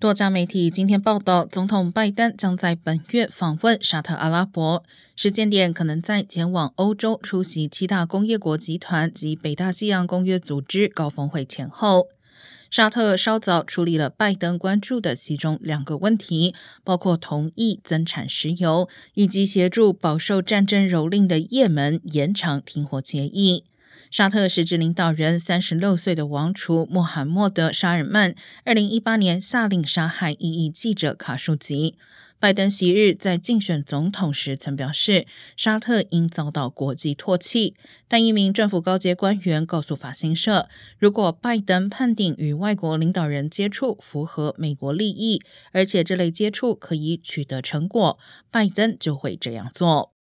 多家媒体今天报道，总统拜登将在本月访问沙特阿拉伯，时间点可能在前往欧洲出席七大工业国集团及北大西洋公约组织高峰会前后。沙特稍早处理了拜登关注的其中两个问题，包括同意增产石油，以及协助饱受战争蹂躏的也门延长停火协议。沙特实质领导人三十六岁的王储穆罕默德·沙尔曼，二零一八年下令杀害异议记者卡舒吉。拜登昔日在竞选总统时曾表示，沙特应遭到国际唾弃。但一名政府高阶官员告诉法新社，如果拜登判定与外国领导人接触符合美国利益，而且这类接触可以取得成果，拜登就会这样做。